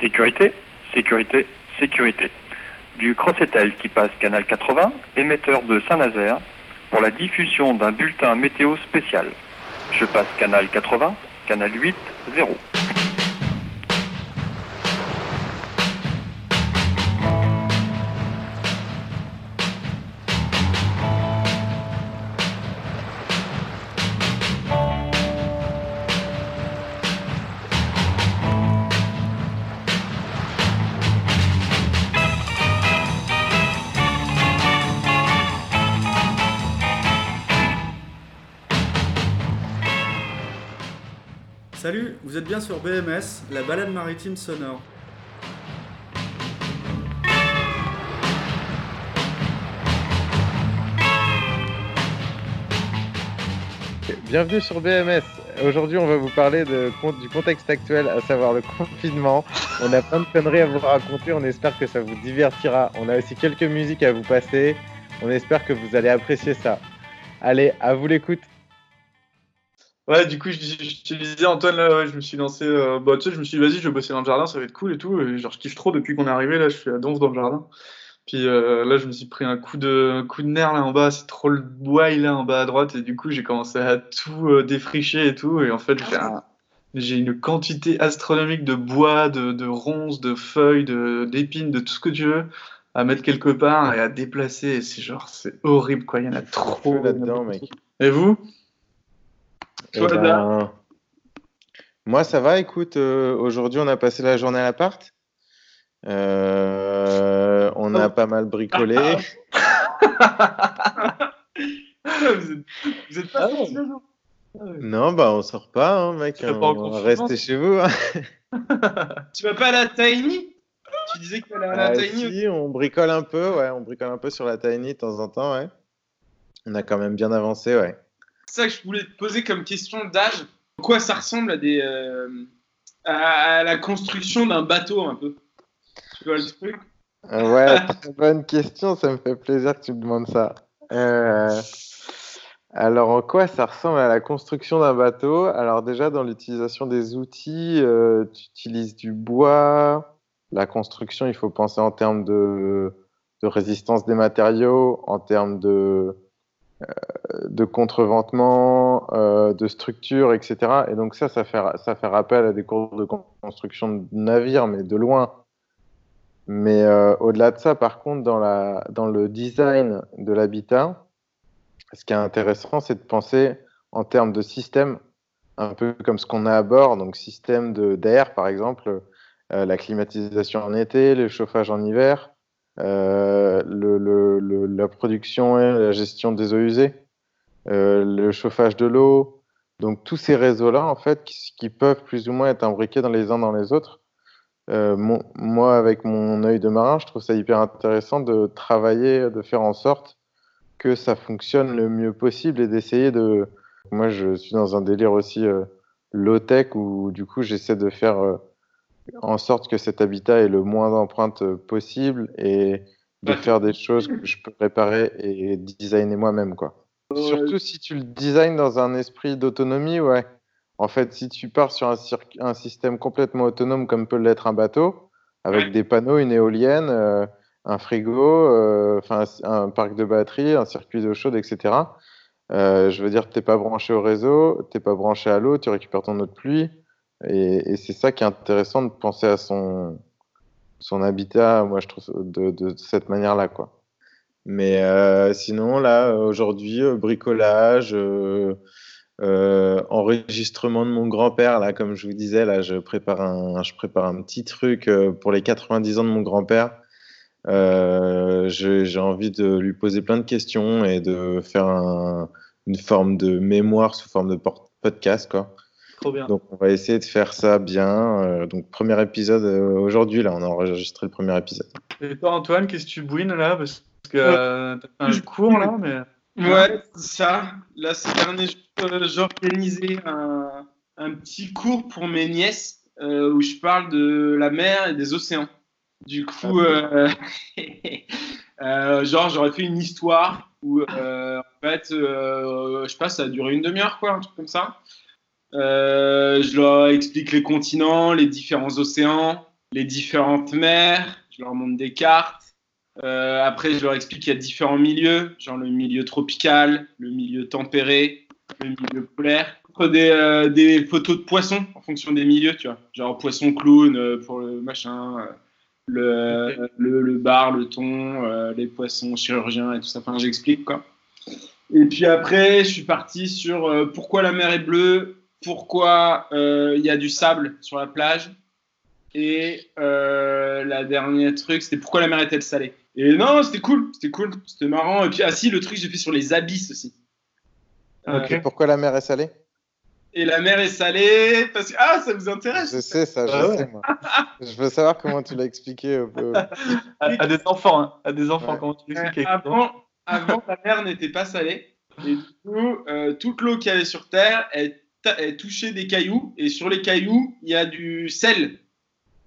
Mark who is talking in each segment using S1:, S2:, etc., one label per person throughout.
S1: Sécurité, sécurité, sécurité. Du Crossetel qui passe canal 80, émetteur de Saint-Nazaire, pour la diffusion d'un bulletin météo spécial. Je passe canal 80, canal 8, 0.
S2: Vous êtes bien sur BMS, la balade maritime sonore.
S3: Bienvenue sur BMS. Aujourd'hui, on va vous parler du contexte actuel, à savoir le confinement. On a plein de conneries à vous raconter. On espère que ça vous divertira. On a aussi quelques musiques à vous passer. On espère que vous allez apprécier ça. Allez, à vous l'écoute.
S4: Ouais, du coup, je, je te disais, Antoine, là, je me suis lancé. Euh, bah, tu sais, je me suis dit, vas-y, je vais bosser dans le jardin, ça va être cool et tout. Et genre, je kiffe trop depuis qu'on est arrivé. Là, je suis à Donf dans le jardin. Puis euh, là, je me suis pris un coup de, un coup de nerf là en bas. C'est trop le bois là en bas à droite. Et du coup, j'ai commencé à tout euh, défricher et tout. Et en fait, j'ai un- j'ai une quantité astronomique de bois, de, de ronces, de feuilles, de- d'épines, de, tout ce que tu veux à mettre quelque part et à déplacer. Et c'est genre, c'est horrible quoi. Il y en a trop
S3: là-dedans, mec.
S4: Et vous?
S3: Eh ben, moi, ça va. Écoute, euh, aujourd'hui, on a passé la journée à l'appart. Euh, on a
S4: Oh.
S3: pas mal bricolé.
S4: vous êtes, vous êtes pas
S3: Ah
S4: sortis, là, non
S3: bah, on sort pas, hein, mec.
S4: Pas en
S3: On-
S4: confinement
S3: Restez chez vous. hein.
S5: Tu vas pas à la Tiny Tu disais que tu allais à la
S3: Ah,
S5: Tiny
S3: si, on bricole un peu, ouais. On bricole un peu sur la Tiny de temps en temps, ouais. On a quand même bien avancé, ouais.
S5: Ça que je voulais te poser comme question d'âge. À quoi ça ressemble à, euh, la construction d'un bateau un peu? Tu vois le truc?
S3: Euh, ouais, très bonne question, ça me fait plaisir que tu me demandes ça. Euh, alors, en quoi ça ressemble à la construction d'un bateau? Alors déjà, dans l'utilisation des outils, tu utilises du bois. La construction, il faut penser en termes de, résistance des matériaux, en termes de, de contreventement, euh, de structure, etc. Et donc ça, ça fait, ça fait rappel à des cours de construction de navires, mais de loin. Mais euh, au-delà de ça, par contre, dans, la, dans le design de l'habitat, ce qui est intéressant, c'est de penser en termes de système, un peu comme ce qu'on a à bord, donc système d'air, par exemple, euh, la climatisation en été, le chauffage en hiver, euh, le- la production et la gestion des eaux usées, euh, le chauffage de l'eau. Donc tous ces réseaux-là, en fait, qui, peuvent plus ou moins être imbriqués dans les uns dans les autres, euh, moi, avec mon œil de marin, je trouve ça hyper intéressant de travailler, de faire en sorte que ça fonctionne le mieux possible et d'essayer de. Moi, je suis dans un délire aussi euh, low-tech où, du coup, j'essaie de faire euh, en sorte que cet habitat ait le moins d'empreintes euh, possible et de faire des choses que je peux réparer et designer moi-même, quoi. Surtout si tu le designs dans un esprit d'autonomie, ouais. En fait, si tu pars sur un, système complètement autonome comme peut l'être un bateau, avec
S5: Ouais.
S3: des panneaux, une éolienne, euh, un frigo, euh, un parc de batterie, un circuit d'eau chaude, etc. euh, je veux dire, t'es pas branché au réseau, t'es pas branché à l'eau, tu récupères ton eau de pluie, et, c'est ça qui est intéressant de penser à son son habitat. Moi, je trouve de, cette manière-là, quoi. Mais euh, sinon, là, aujourd'hui, euh, bricolage, euh, enregistrement de mon grand-père, là, comme je vous disais, là, je prépare un, je prépare un petit truc pour les 90 ans de mon grand-père. J'ai envie de lui poser plein de questions et de faire un- une forme de mémoire sous forme de podcast, quoi.
S4: Trop bien.
S3: Donc, on va essayer de faire ça bien. Euh, donc, premier épisode euh, aujourd'hui, là, on a enregistré le premier épisode.
S4: Et toi, Antoine, qu'est-ce que tu bouines là? Parce que euh, t'as fait un cours là, mais.
S5: Ouais, c'est ça. Là, ces derniers jours, j'ai organisé un, un petit cours pour mes nièces euh, où je parle de la mer et des océans. Du coup, euh, euh, genre, j'aurais fait une histoire où euh, en fait, euh, je sais pas, ça a duré une demi-heure, quoi, un truc comme ça. Euh, je leur explique les continents, les différents océans, les différentes mers. Je leur montre des cartes. Euh, après, je leur explique qu'il y a différents milieux, genre le milieu tropical, le milieu tempéré, le milieu polaire. Des, euh, des photos de poissons en fonction des milieux, tu vois. Genre poisson clown euh, pour le machin, euh, le, le, le bar, le thon, les poissons chirurgiens et tout ça. Enfin, j'explique quoi. Et puis après, je suis parti sur pourquoi la mer est bleue, pourquoi euh, il y a du sable sur la plage. Et euh, la dernière truc, c'était pourquoi la mer est-elle salée. Et non, c'était cool, c'était cool, c'était marrant. Et puis, ah si, le truc, j'ai fait sur les abysses aussi. Euh,
S3: Et pourquoi la mer est salée?
S5: Et la mer est salée parce que. Ah, ça vous intéresse
S3: Je sais ça, je
S4: Ah ouais.
S3: sais moi. je veux savoir comment tu l'as expliqué.
S4: À, à des enfants, hein. à des enfants,
S3: Ouais.
S4: comment tu
S5: Euh,
S4: l'expliques
S5: avant, avant, la mer n'était pas salée. Et du coup, euh, toute l'eau qu'il y avait sur Terre, elle, elle touchait des cailloux. Et sur les cailloux, il y a du sel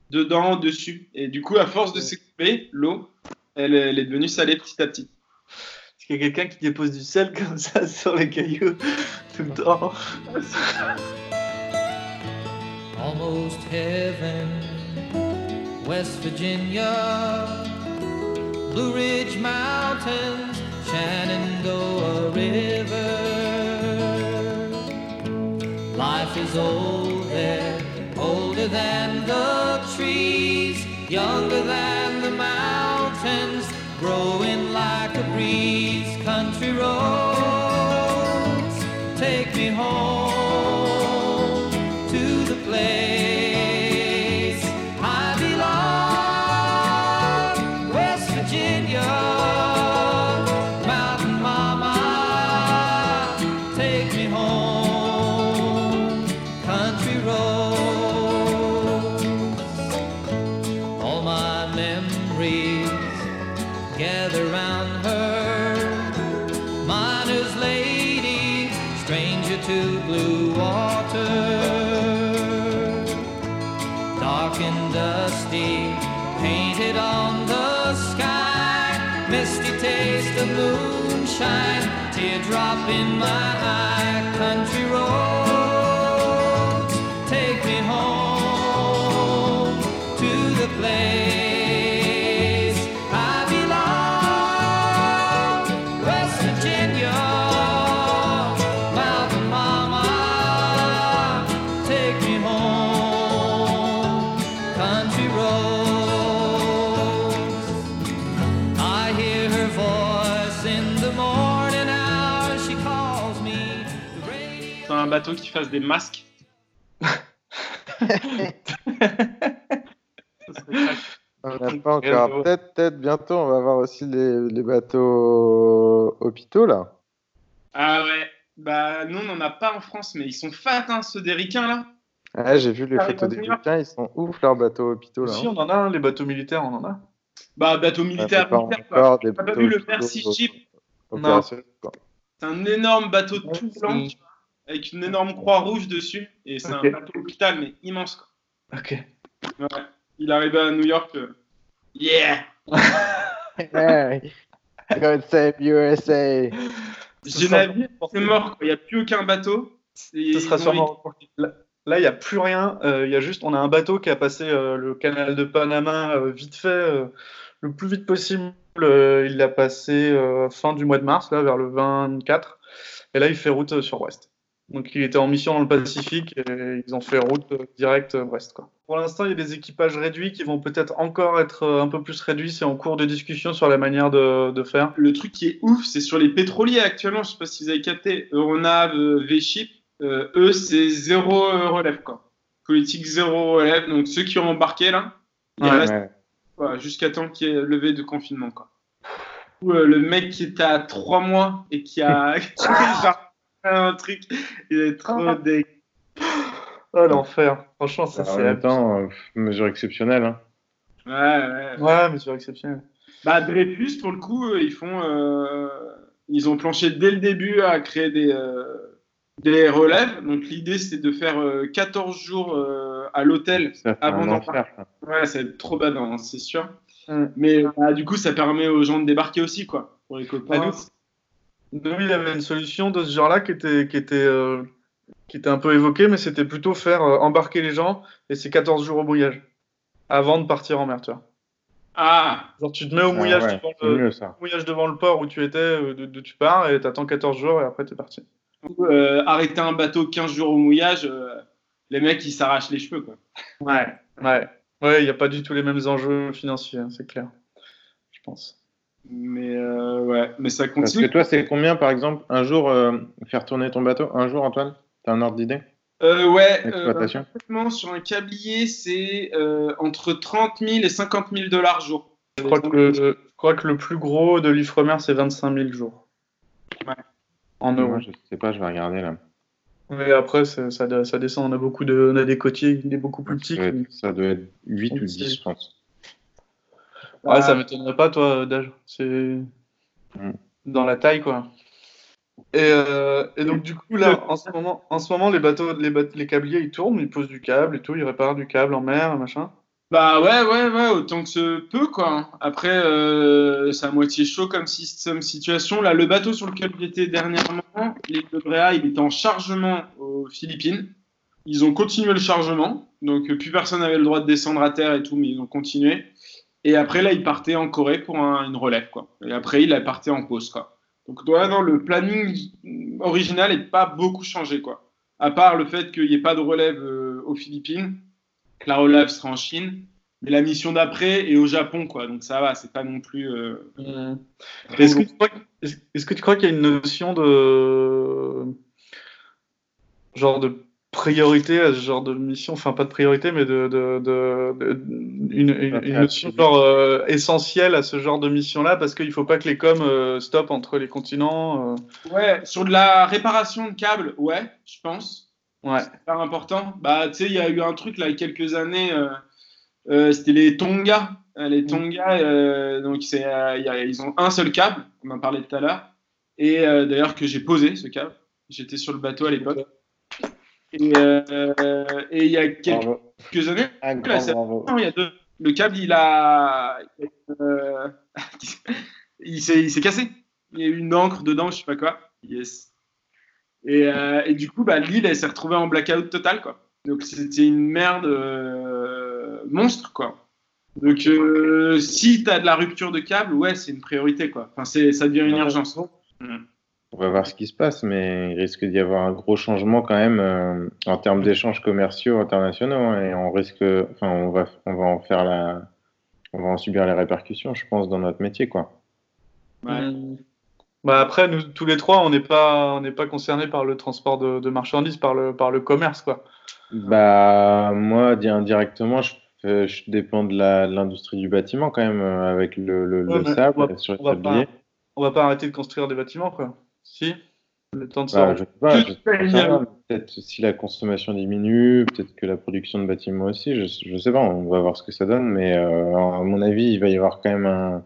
S5: dedans, dessus. Et du coup, à force de s'écouler, l'eau, elle, elle est devenue salée petit à petit.
S4: Est-ce qu'il y a quelqu'un qui dépose du sel comme ça sur les cailloux tout le temps
S6: almost heaven. West Virginia, Blue Ridge Mountains, Shenandoah River. Is old there, older than the trees, younger than the mountains, growing like a breeze. Country roads,
S5: un bateau qui fasse des masques.
S3: On n'a pas encore. Peut-être, peut-être bientôt, on va voir aussi les, les bateaux hôpitaux là.
S5: Ah ouais. Bah, nous, on n'en a pas en France, mais ils sont fat, hein, ceux des ricains, là.
S3: Ah, j'ai vu les
S5: Ah,
S3: photos des
S5: bateaux.
S3: Ricains, ils sont ouf leurs bateaux hôpitaux là.
S4: Si,
S3: hein.
S4: on en a, hein, les bateaux militaires, on en a.
S5: Bah, bateau
S3: Ça
S5: militaire,
S3: fait pas
S5: T'as pas
S3: bateaux
S5: vu le Mercy Ship? C'est un énorme bateau tout blanc,
S4: c'est-
S5: tu vois, avec une énorme croix rouge dessus. Et c'est un bateau hôpital, mais immense. Quoi.
S4: Ok.
S5: Ouais. Il arrivait à New York. euh, Yeah
S3: Hey, God save USA.
S5: J'ai navire, c'est mort. quoi. Il n'y a plus aucun bateau.
S4: Ce sera sûrement. Là, il n'y a plus rien. euh, Il y a juste, on a un bateau qui a passé euh, le canal de Panama euh, vite fait, euh, le plus vite possible. euh, il l'a passé euh, fin du mois de mars, là, vers le 24. Et là, il fait route euh, sur Brest. Donc, il était en mission dans le Pacifique et ils ont fait route directe euh, Brest. Quoi. Pour l'instant, il y a des équipages réduits qui vont peut-être encore être euh, un peu plus réduits. C'est en cours de discussion sur la manière de, de faire.
S5: Le truc qui est ouf, c'est sur les pétroliers actuellement. Je sais pas si vous avez capté. Euronav, euh, V-Ship, euh, eux, c'est zéro relève. Quoi. Politique zéro relève. Donc ceux qui ont embarqué là, ils
S4: Ouais,
S5: restent
S3: Ouais.
S5: jusqu'à temps qu'il y ait levé de confinement. Quoi. Ou, euh, le mec qui était à trois mois et qui a un truc, il est trop dé...
S4: Oh, l'enfer. Franchement, ça, c'est.
S3: temps, euh, mesure exceptionnelle. Hein.
S5: Ouais, ouais.
S4: Ouais, mais c'est exceptionnel.
S5: Bah, Dreyfus, pour le coup, euh, ils font. euh, ils ont planché dès le début à créer des, euh, des relèves. Donc, l'idée, c'était de faire euh, 14 jours euh, à l'hôtel. Avant d'en
S3: ça.
S5: Ouais, ça va être trop badant, hein, c'est sûr.
S4: Mm.
S5: Mais bah, du coup, ça permet aux gens de débarquer aussi, quoi. Pour les copains.
S4: Ah, nous, Nous, il y avait une solution de ce genre-là qui était, qui, était, euh, qui était un peu évoquée, mais c'était plutôt faire euh, embarquer les gens et c'est 14 jours au mouillage avant de partir en mer, tu vois.
S5: Ah,
S4: Genre, tu te mets au
S3: Ah
S4: mouillage,
S3: ouais,
S4: devant, le,
S3: mieux
S4: mouillage devant le port où tu étais, euh, de, de- tu pars et t'attends 14 jours et après t'es parti.
S5: euh, arrêter un bateau 15 jours au mouillage, euh, les mecs ils s'arrachent les cheveux quoi.
S4: Ouais. Ouais. Ouais, il n'y a pas du tout les mêmes enjeux financiers, hein, c'est clair. Je pense.
S5: Mais euh, ouais, mais ça
S3: Parce que
S5: continue.
S3: toi, c'est combien par exemple un jour euh, faire tourner ton bateau? Un jour, Antoine? T'as un ordre d'idée?
S5: Euh, ouais, euh, sur un cablier, c'est euh, entre 30 000 et 50 000 dollars jour.
S4: Je crois, que le, je crois que le plus gros de l'Ifremer, c'est 25 000 jours.
S5: Ouais.
S4: En euros.
S3: Moi, je sais pas, je vais regarder là.
S4: Mais après, ça, ça descend. On a, beaucoup de, on a des côtiers, des beaucoup plus petits.
S3: Ça doit, être, ça doit être 8 ou
S4: C'est-
S3: 10, je pense.
S4: Ouais, ça m'étonnerait pas, toi, d'âge. C'est dans la taille, quoi. Et, euh, et donc, du coup, là, en ce moment, en ce moment les bateaux, les, bat- les câbliers, ils tournent, ils posent du câble et tout, ils réparent du câble en mer, machin.
S5: Bah ouais, ouais, ouais, autant que ce peut, quoi. Après, euh, c'est à moitié chaud comme, si- comme situation. Là, le bateau sur lequel j'étais dernièrement, l'île de Bréa, il était en chargement aux Philippines. Ils ont continué le chargement, donc euh, plus personne n'avait le droit de descendre à terre et tout, mais ils ont continué. Et après, là, il partait en Corée pour un- une relève, quoi. Et après, il parté en pause, quoi. Donc, non, le planning original n'est pas beaucoup changé, quoi. À part le fait qu'il n'y ait pas de relève euh, aux Philippines, que la relève sera en Chine, mais la mission d'après est au Japon, quoi. Donc, ça va, c'est pas non plus. euh,
S4: que, que- est-ce- est-ce que tu crois qu'il y a une notion de. genre de priorité à ce genre de mission Enfin, pas de priorité, mais de. de, de- de- une, une- une notion genre euh, essentielle à ce genre de mission-là, parce qu'il faut pas que les coms euh, stoppent entre les continents. euh.
S5: Ouais, sur de la réparation de câbles, ouais, je pense.
S4: Ouais.
S5: C'est super important. Bah, tu sais, il y a eu un truc là, il y a quelques années, euh, euh, c'était les Tonga. Les Tonga, euh, donc euh, y a- ils ont un seul câble, on en parlait tout à l'heure. Et euh, d'ailleurs, que j'ai posé ce câble. J'étais sur le bateau à l'époque. Et euh, et il y a quelques
S3: Bravo.
S5: années, Là, il y a deux. Le câble, il a. euh, il s'est cassé. Il y a eu une encre dedans, je sais pas quoi. Yes. Et, euh, et du coup, bah, l'île, elle s'est retrouvée en blackout total, quoi. Donc, c'était une merde monstre, quoi. Donc, si tu as de la rupture de câble, ouais, c'est une priorité, quoi. Enfin, ça devient une urgence.
S3: On va voir ce qui se passe, mais il risque d'y avoir un gros changement quand même euh, en termes d'échanges commerciaux internationaux. hein, et on risque, enfin, on va, on va en faire la, on va en subir les répercussions, je pense, dans notre métier, quoi.
S5: Ouais.
S4: Bah après, nous tous les trois, on n'est pas, on n'est pas concernés par le transport de, de marchandises, par le, par le commerce, quoi.
S3: Bah, moi, di- indirectement, je, je dépends de l'industrie du bâtiment quand même, euh, avec le, le,
S4: Ouais,
S3: le
S4: mais
S3: sable
S4: on va-
S3: sur les
S4: on va pas-. On va pas arrêter de construire des bâtiments, quoi. Si Le temps de
S3: Bah, je sais pas, je sais pas, peut-être si la consommation diminue, peut-être que la production de bâtiments aussi, je, je sais pas, on va voir ce que ça donne, mais euh, à mon avis, il va y avoir quand même un.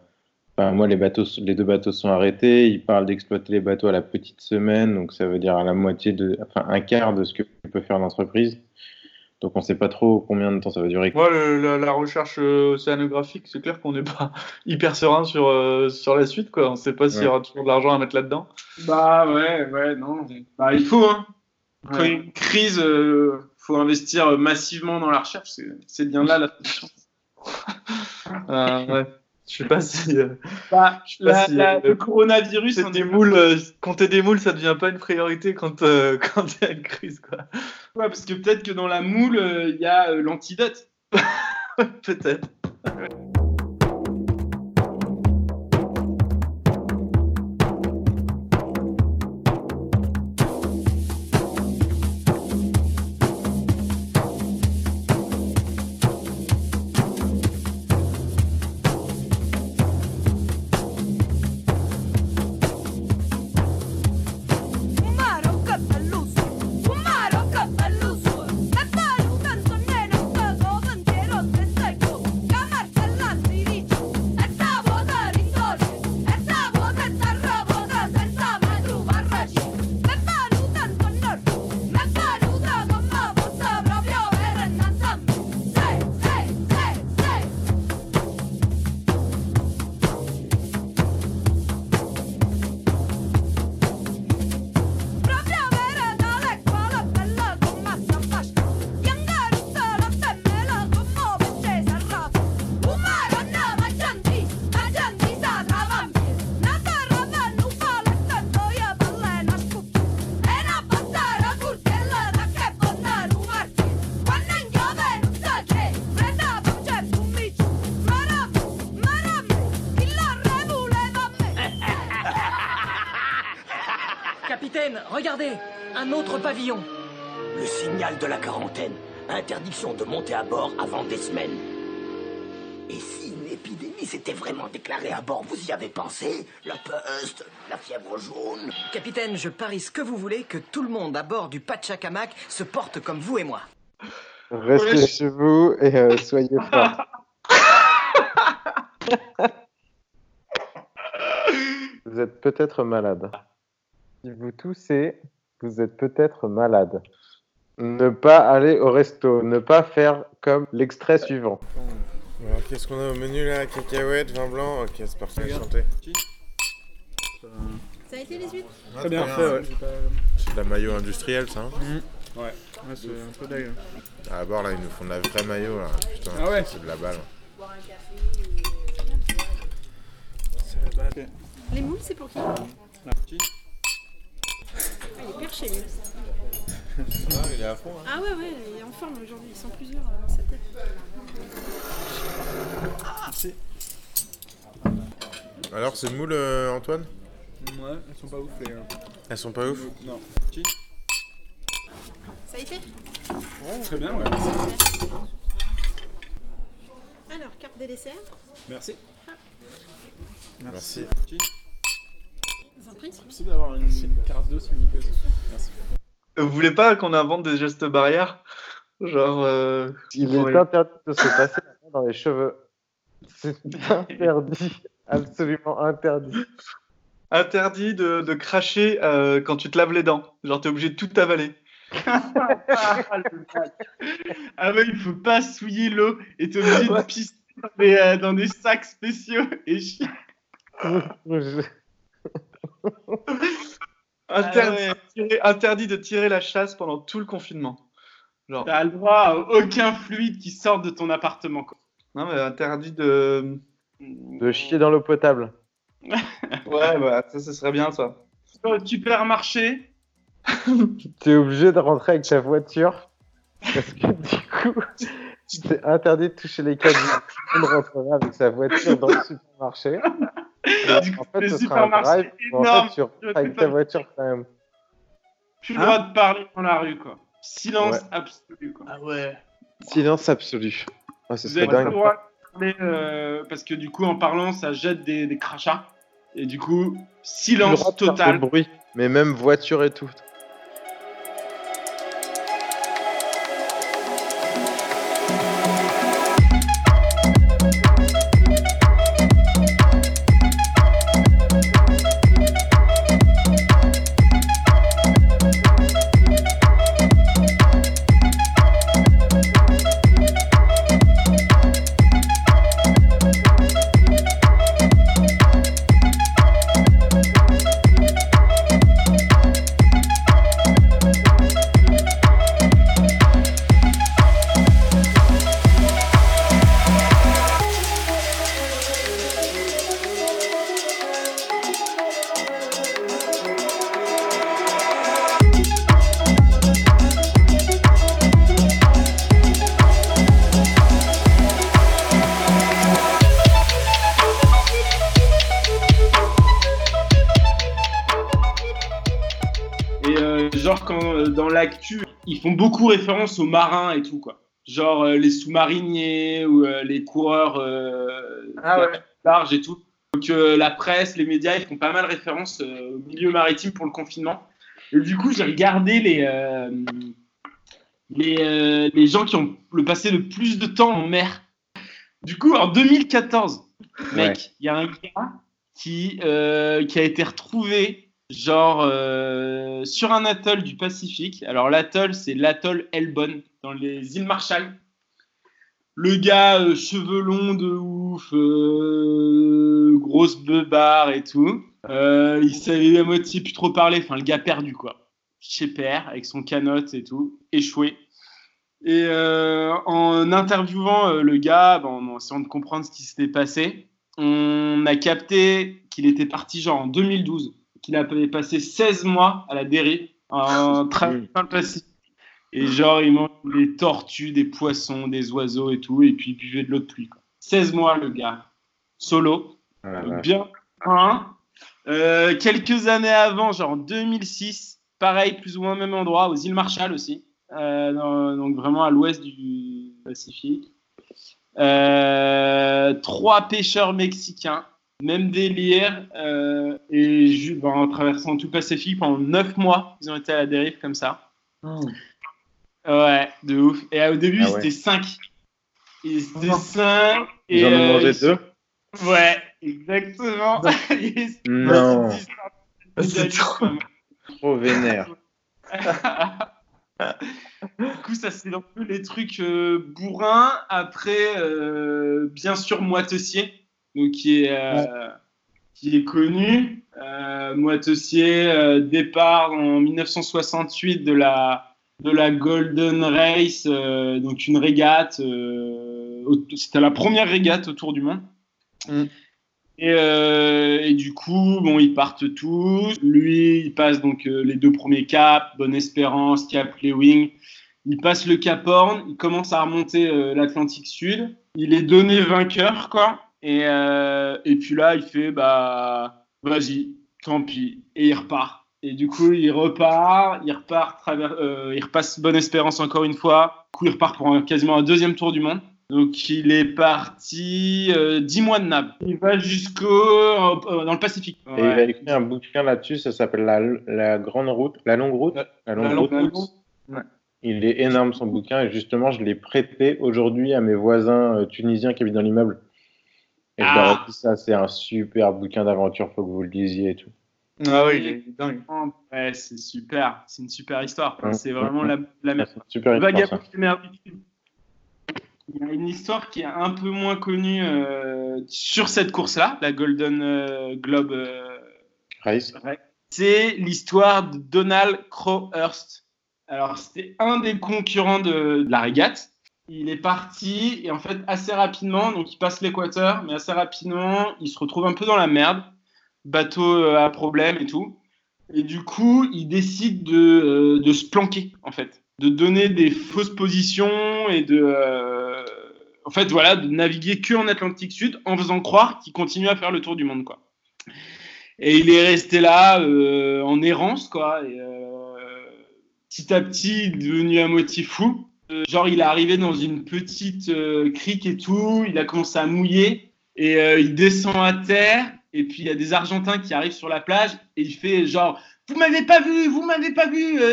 S3: Enfin, moi, les bateaux, les deux bateaux sont arrêtés. Ils parlent d'exploiter les bateaux à la petite semaine, donc ça veut dire à la moitié de, enfin, un quart de ce que peut faire l'entreprise. Donc, on sait pas trop combien de temps ça va durer.
S4: Moi, le- la, la recherche euh, océanographique, c'est clair qu'on n'est pas hyper serein sur, euh, sur la suite, quoi. On sait pas s'il y aura toujours de l'argent à mettre là-dedans.
S5: Bah, ouais, ouais, non. Bah, il faut, hein. Quand il y a une crise, il faut investir massivement dans la recherche. C'est- C'est bien là la solution.
S4: Euh, ouais. Je sais pas si euh,
S5: Bah,
S4: Je sais pas
S5: la-
S4: si,
S5: la-
S4: euh,
S5: le coronavirus,
S4: c'est
S5: on
S4: des
S5: est-
S4: moules, euh, compter des moules, ça devient pas une priorité quand quand il y a une crise, quoi.
S5: Ouais, parce que peut-être que dans la moule, il y a l'antidote.
S4: Peut-être.
S7: Regardez Un autre pavillon
S8: Le signal de la quarantaine. Interdiction de monter à bord avant des semaines. Et si une épidémie s'était vraiment déclarée à bord, vous y avez pensé? La peste, la fièvre jaune
S7: Capitaine, je parie ce que vous voulez que tout le monde à bord du Pachacamac se porte comme vous et moi.
S3: Restez chez vous et euh, soyez forts. vous êtes peut-être malade. Si vous toussez, vous êtes peut-être malade. Ne pas aller au resto, ne pas faire comme l'extrait suivant.
S9: Alors, qu'est-ce qu'on a au menu là? Cacahuètes, vin blanc? Ok, c'est parti, santé.
S10: Ça a été les huîtres?
S9: Ah,
S2: Très bien fait, ouais.
S9: C'est de la maillot industrielle, ça. hein?
S2: Ouais, ouais c'est un peu dingue.
S9: À bord, là, ils nous font de la vraie maillot, là. Putain,
S2: Ah ouais?
S9: c'est de la balle.
S10: Les moules, c'est pour qui? Ah, Il est perché, lui.
S9: il est à fond.
S10: Ah ouais, ouais, il est en forme aujourd'hui. Ils sont plusieurs euh, dans sa tête.
S2: Merci.
S9: Alors, c'est moule, euh, Antoine
S2: Ouais, elles sont pas ouf les gars.
S9: Elles sont pas ouf
S2: Non.
S10: Ça a été
S2: Ouais, très bien, ouais.
S10: Alors, carte des desserts.
S2: Merci.
S9: Merci.
S10: Je vous en prie.
S2: C'est possible d'avoir une, une carte d'eau s'il vous plaît. Merci.
S4: Vous voulez pas qu'on invente des gestes barrières? Genre. euh,
S3: Il est interdit de se passer la main dans les cheveux. C'est interdit, absolument interdit.
S4: Interdit de, de cracher euh, quand tu te laves les dents. Genre, t'es obligé de tout avaler.
S5: Ah ouais, il faut pas souiller l'eau et t'es obligé de pisser dans des, euh, dans des sacs spéciaux et chier.
S4: Interdit,
S5: Ah ouais.
S4: de tirer, interdit de tirer la chasse pendant tout le confinement. Genre.
S5: T'as le droit à aucun fluide qui sort de ton appartement. Quoi.
S4: Non, mais interdit de.
S3: De chier dans l'eau potable.
S4: Ouais, bah, ça, ce serait bien, ça.
S5: Au supermarché,
S3: Tu es obligé de rentrer avec ta voiture parce que du coup, c'est interdit de toucher les cadeaux. Tout le monde rentrera avec sa voiture dans le supermarché.
S5: Du coup,
S3: en fait,
S5: le
S3: ce sera un
S5: supermarché
S3: drive
S5: est
S3: où en
S5: énorme.
S3: fait, tu rentres avec ta voiture quand même.
S5: plus le droit de parler dans la rue. quoi. Silence
S3: Ouais.
S5: absolu. Quoi.
S4: Ah ouais.
S3: Silence absolu. Ah, ce
S5: Vous avez le droit de parler euh, parce que du coup, en parlant, ça jette des, des crachats. Et du coup, silence
S3: droit de faire
S5: total.
S3: bruit, mais même voiture et tout.
S5: Quand euh, dans l'actu, ils font beaucoup référence aux marins et tout, quoi. Genre euh, les sous-mariniers ou euh, les coureurs
S4: Ah ouais.
S5: large et tout. Donc euh, la presse, les médias, ils font pas mal référence euh, au milieu maritime pour le confinement. Et du coup, j'ai regardé les, euh, les, les gens qui ont le passé le plus de temps en mer. Du coup, en 2014, mec, il y a un gars qui, qui a été retrouvé genre euh, sur un atoll du Pacifique. Alors l'atoll, c'est l'atoll Elbon dans les îles Marshall. Le gars, euh, cheveux longs de ouf, euh, grosse beubare et tout. Il savait à moitié plus trop parler. Enfin, le gars perdu, quoi. Chez père, avec son canotte et tout, échoué. Et en interviewant le gars, en essayant de comprendre ce qui s'était passé, on a capté qu'il était parti genre en 2012, qu'il avait passé 16 mois à la dérive en traversant le Pacifique. Et genre, il mange des tortues, des poissons, des oiseaux et tout, et puis il buvait de l'eau de pluie. Quoi. 16 mois, le gars. Solo.
S3: Ah,
S5: bien. Euh, quelques années avant, genre en 2006, pareil, plus ou moins au même endroit, aux îles Marshall aussi, euh, dans- donc vraiment à l'ouest du Pacifique. Euh, trois pêcheurs mexicains, même délire, euh, et ben, en traversant tout le Pacifique pendant neuf mois, ils ont été à la dérive comme ça. Ouais, de ouf. Et euh, au début,
S3: Ah
S5: ils
S3: ouais.
S5: étaient cinq. Ils étaient cinq.
S3: Ils
S5: et,
S3: en ont
S5: euh,
S3: mangé
S5: ils-
S3: deux
S5: Ouais, exactement.
S3: Non.
S5: C'est trop...
S3: Trop vénère.
S5: du coup, ça c'est un peu les trucs euh, bourrins. Après, euh, bien sûr, Moitessier, donc qui est, euh, qui est connu. Euh, Moitessier, euh, départ en 1968 de la, de la Golden Race, donc une régate. C'était la première régate autour du monde. Et, euh, et du coup, bon, ils partent tous. Lui, il passe donc euh, les deux premiers caps, Bonne Espérance, Cap Lewing. Il passe le Cap Horn, il commence à remonter euh, l'Atlantique Sud. Il est donné vainqueur, quoi. Et, euh, et puis là, il fait, bah, vas-y, tant pis. Et il repart. Et du coup, il repart, il repart, travers, euh, il repasse Bonne Espérance encore une fois. Du coup, il repart pour un- quasiment un deuxième tour du monde. Donc, il est parti euh, 10 mois de nab. Il va jusqu'au euh, dans le Pacifique.
S3: Et il a écrit un bouquin là-dessus, ça s'appelle la, la grande route, la longue route. La longue
S5: La longue
S3: route.
S5: route. Ouais.
S3: Il est énorme son bouquin et justement je l'ai prêté aujourd'hui à mes voisins tunisiens qui habitent dans l'immeuble. Et je leur ai
S5: Ah.
S3: dit ça, c'est un super bouquin d'aventure, faut que vous le lisiez et tout.
S4: Ah oui, il est dingue.
S5: Ouais, c'est super. C'est une super histoire. C'est vraiment la, la
S3: super
S5: vagabond. Il y a une histoire qui est un peu moins connue euh, sur cette course-là, la Golden euh, Globe euh,
S3: Race.
S5: Race. C'est l'histoire de Donald Crowhurst. Alors, c'était un des concurrents de, de la régate. Il est parti et en fait, assez rapidement, donc il passe l'équateur, mais assez rapidement, il se retrouve un peu dans la merde. Bateau euh, à problème et tout. Et du coup, il décide de, euh, de se planquer, en fait. De donner des fausses positions et de. euh, en fait, voilà, de naviguer que en Atlantique Sud en faisant croire qu'il continue à faire le tour du monde, quoi. Et il est resté là en errance, quoi. Et, petit à petit, devenu à moitié fou. Euh, genre, il est arrivé dans une petite euh, crique et tout. Il a commencé à mouiller. Et euh, il descend à terre. Et puis, il y a des Argentins qui arrivent sur la plage. Et il fait genre Vous m'avez pas vu, vous m'avez pas vu.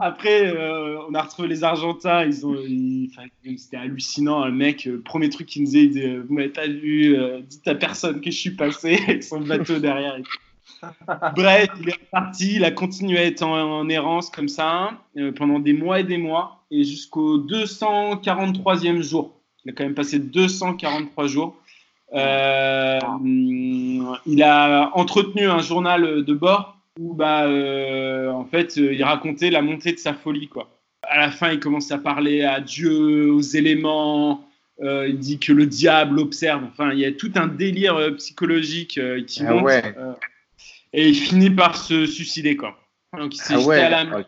S5: après, on a retrouvé les Argentins. Ils ont, c'était hallucinant. Le mec, premier truc qu'il nous disait, disait, vous m'avez pas vu, dites à personne que je suis passé avec son bateau derrière. et tout. Bref, il est reparti. Il a continué à être en, en errance comme ça euh, pendant des mois et des mois et jusqu'au 243e jour. Il a quand même passé 243 jours. Euh, il a entretenu un journal de bord où bah, euh, en fait, il racontait la montée de sa folie. Quoi. À la fin, il commence à parler à Dieu, aux éléments. euh, il dit que le diable observe. Enfin, il y a tout un délire psychologique qui
S3: Ah
S5: monte.
S3: ouais.
S5: Et il finit par se suicider. Quoi. Donc, il s'est
S3: Ah ouais,
S5: à la mer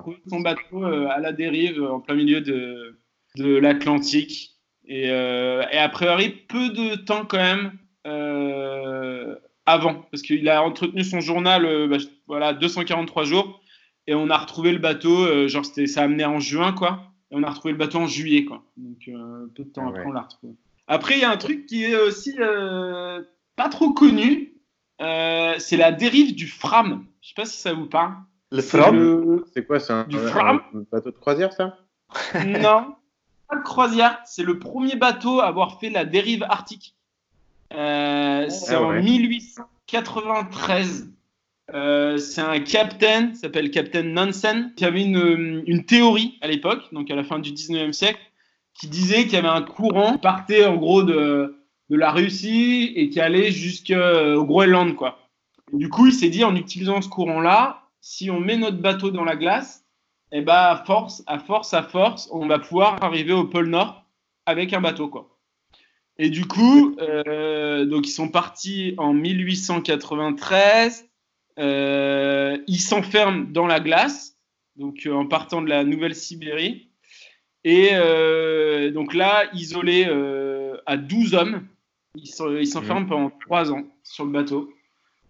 S5: trouvé son bateau euh, à la dérive euh, en plein milieu de, de l'Atlantique. Et, euh, et a priori, peu de temps quand même euh, avant, parce qu'il a entretenu son journal bah, voilà, 243 jours, et on a retrouvé le bateau, genre c'était, ça amenait en juin, quoi, et on a retrouvé le bateau en juillet, quoi. Donc peu de temps
S3: Ah
S5: après,
S3: ouais.
S5: on l'a retrouvé. Après, il y a un truc qui est aussi pas trop connu, euh, c'est la dérive du Fram. Je sais pas si ça vous parle.
S4: Le Fram
S5: le-
S3: C'est quoi, c'est un,
S5: Du
S3: un-
S5: Fram
S3: un bateau de croisière, ça?
S5: Non, pas de croisière. C'est le premier bateau à avoir fait la dérive arctique. Euh, c'est
S3: Ah
S5: en
S3: ouais.
S5: 1893. Euh, c'est un capitaine, qui s'appelle Captain Nansen, qui avait une, une théorie à l'époque, donc à la fin du 19e siècle, qui disait qu'il y avait un courant qui partait en gros de, de la Russie et qui allait jusqu'au Groenland. Quoi. Du coup, il s'est dit en utilisant ce courant-là, si on met notre bateau dans la glace, et ben à force, à force, à force, on va pouvoir arriver au pôle Nord avec un bateau, quoi. Et du coup, euh, donc ils sont partis en 1893. euh, ils s'enferment dans la glace, donc euh, en partant de la Nouvelle-Sibérie. Et euh, donc là, isolés euh, à 12 hommes, Ils ils s'enferment pendant trois ans sur le bateau.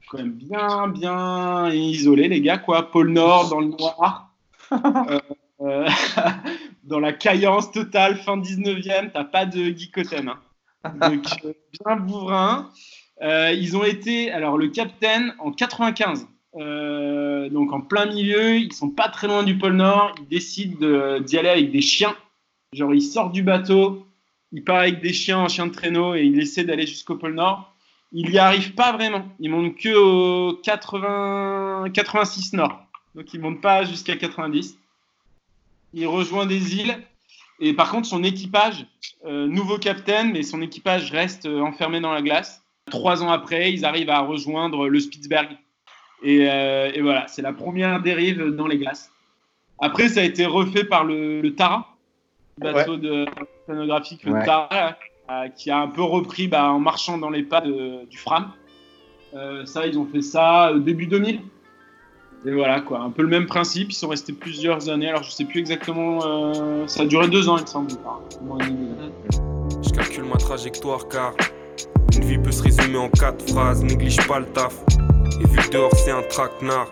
S5: Quand même bien, bien isolés, les gars, quoi. Pôle Nord, dans le noir. Euh, euh, dans la caillance totale, fin 19e, t'as pas de Guy Cotten, hein. Donc, euh, bien bourrin. Euh, ils ont été, alors le capitaine en 95, euh, donc en plein milieu, ils sont pas très loin du pôle Nord, ils décident de- d'y aller avec des chiens. Genre, il sort du bateau, il part avec des chiens en chien de traîneau et il essaie d'aller jusqu'au pôle Nord. Il n'y arrive pas vraiment. Il monte que au 80, 86 Nord. Donc, il monte pas jusqu'à 90. Il rejoint des îles. Et par contre, son équipage, euh, nouveau capitaine, mais son équipage reste euh, enfermé dans la glace. Trois ans après, ils arrivent à rejoindre le Spitzberg. Et, euh, et voilà, c'est la première dérive dans les glaces. Après, ça a été refait par le Tara, bateau de scénographique, le
S3: Ouais.
S5: Tara, euh, qui a un peu repris bah, en marchant dans les pas de- du Fram. Euh, ça, ils ont fait ça euh, début 2000. Et voilà, quoi, un peu le même principe. Ils sont restés plusieurs années. Alors, je sais plus exactement. euh, ça a duré deux ans, il me semble.
S11: Je calcule ma trajectoire car une vie peut se résumer en quatre phrases. Néglige pas le taf. Et vu que dehors c'est un traquenard,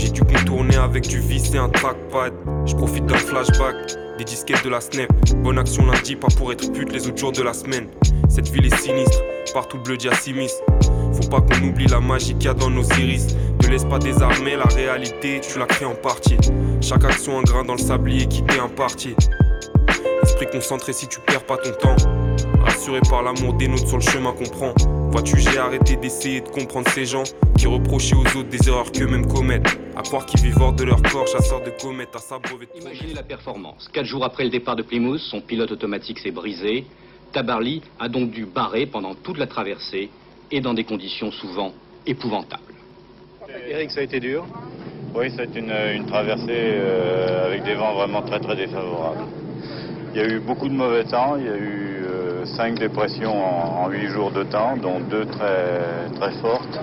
S11: j'ai dû contourner avec du vis et un trackpad. Je profite d'un flashback, des disquettes de la snap. Bonne action lundi, pas pour être pute les autres jours de la semaine. Cette ville est sinistre, partout bleu à Simis. Faut pas qu'on oublie la magie qu'il y a dans nos iris. Ne laisse pas désarmer la réalité, tu la crées en partie. Chaque action un grain dans le sablier qui t'est imparti. Esprit concentré si tu perds pas ton temps. Rassuré par l'amour des nôtres sur le chemin qu'on prend. Vois-tu, j'ai arrêté d'essayer de comprendre ces gens qui reprochaient aux autres des erreurs qu'eux-mêmes commettent. À croire qu'ils vivent hors de leur corps, chasseurs de comètes, à s'abreuver de
S12: Imaginez la performance. Quatre jours après le départ de Plymouth, son pilote automatique s'est brisé. Tabarly a donc dû barrer pendant toute la traversée et dans des conditions souvent épouvantables.
S13: Eric, ça a été dur? Oui, c'est une, une traversée euh, avec des vents vraiment très très défavorables. Il y a eu beaucoup de mauvais temps, il y a eu euh, cinq dépressions en, en huit jours de temps, dont deux très, très fortes.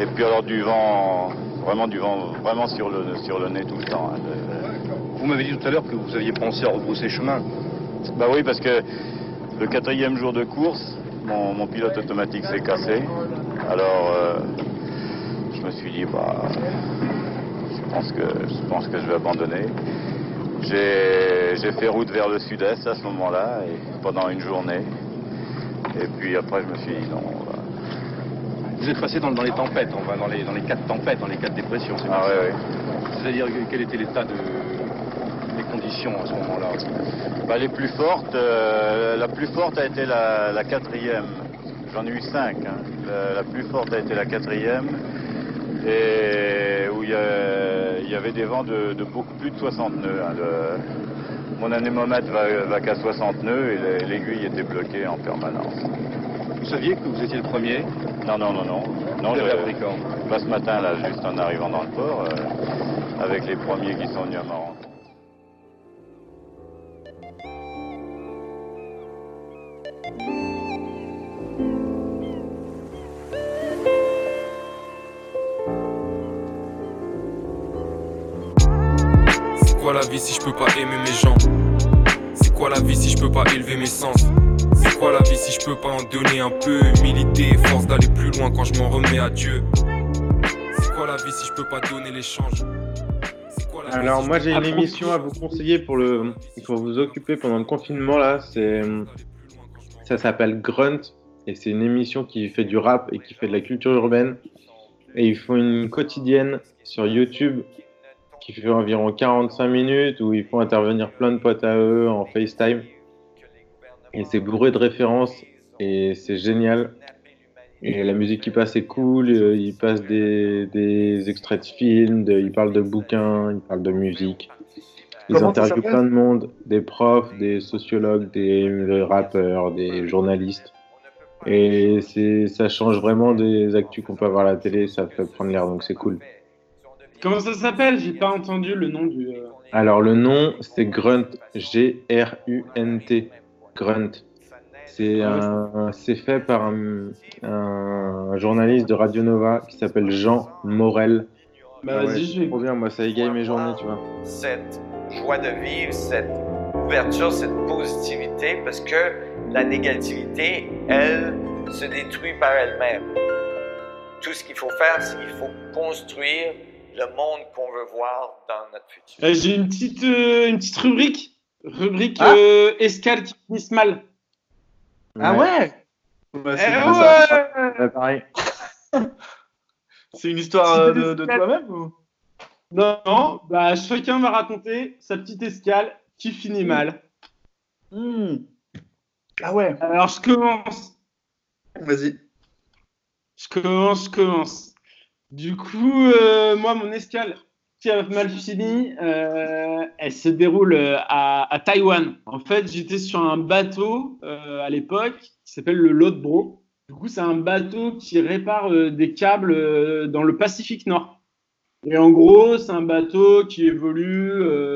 S13: Et puis alors du vent, vraiment du vent vraiment sur le, sur le nez tout le temps. hein, de-
S14: Vous m'avez dit tout à l'heure que vous aviez pensé à rebrousser chemin.
S13: Bah oui, parce que le quatrième jour de course, mon, mon pilote automatique s'est cassé. Alors, euh, je me suis dit, bah, je pense que je, pense que je vais abandonner. J'ai fait route vers le sud-est à ce moment-là, pendant une journée. Et puis après, je me suis dit, non. bah,
S14: Vous êtes passé dans, dans les tempêtes, enfin dans les, dans les quatre tempêtes, dans les quatre dépressions. c'est
S13: Ah
S14: ça
S13: ouais.
S14: C'est-à-dire que- quel était l'état de des conditions à ce moment-là?
S13: Bah, les plus fortes, euh, la plus forte a été la, la quatrième. J'en ai eu cinq. hein. La, la plus forte a été la quatrième, et où il y, avait des vents de, de beaucoup plus de 60 nœuds. hein. Le- mon anémomètre va, va qu'à 60 nœuds et le- l'aiguille était bloquée en permanence.
S14: Vous saviez que vous étiez le premier?
S13: Non, non, non, non. non
S14: Vous avez quand?
S13: Bah, ce matin, là, juste en arrivant dans le port, euh, avec les premiers qui sont venus à ma rencontre.
S11: Vie si je peux pas aimer mes gens? C'est quoi la vie si je peux pas élever mes sens? C'est quoi la vie si je peux pas en donner un peu? Humilité et force d'aller plus loin quand je m'en remets à Dieu. C'est quoi la vie si je peux pas donner l'échange?
S3: Alors moi j'ai une émission à vous conseiller pour le pour vous occuper pendant le confinement là, c'est ça s'appelle Grunt et c'est une émission qui fait du rap et qui fait de la culture urbaine. Et ils font une quotidienne sur YouTube qui fait environ 45 minutes où ils font intervenir plein de potes à eux en FaceTime et c'est bourré de références et c'est génial. Et la musique qui passe est cool, euh, ils passent des, des extraits de films, de- ils parlent de bouquins, ils parlent de musique. Ils
S4: Comment
S3: interviewent plein de monde, des profs, des sociologues, des rappeurs, des journalistes. Et ça change vraiment des actus qu'on peut avoir à la télé, ça fait prendre l'air, donc c'est cool.
S5: Comment ça s'appelle? J'ai pas entendu le nom du. euh,
S3: Alors le nom, c'est Grunt, G-R-U-N-T, Grunt. C'est un- c'est fait par un, un journaliste de Radio Nova qui s'appelle Jean Morel.
S5: Bah, vas-y, je vais-
S3: Trop bien, moi ça égaye mes journées, tu vois.
S15: cette joie de vivre, cette ouverture, cette positivité, parce que la négativité, elle, se détruit par elle-même. Tout ce qu'il faut faire, c'est qu'il faut construire le monde qu'on veut voir dans notre futur.
S5: Euh, J'ai une petite, euh, une petite rubrique. Rubrique
S4: Ah.
S5: euh, escale qui finissent mal.
S4: Ah ouais
S5: Eh
S4: Bah, c'est
S5: ouais
S3: Ouais, pareil.
S4: C'est une histoire de, de toi-même ou?
S5: Non, non, bah, chacun va raconter sa petite escale qui finit mal.
S4: Ah ouais.
S5: Alors, je commence.
S4: Vas-y.
S5: Je commence, je commence. Du coup, euh, moi, mon escale qui a mal fini, euh, elle se déroule euh, à, à Taïwan. En fait, j'étais sur un bateau euh, à l'époque qui s'appelle le Lodbro. Du coup, c'est un bateau qui répare des câbles dans le Pacifique Nord. Et en gros, c'est un bateau qui évolue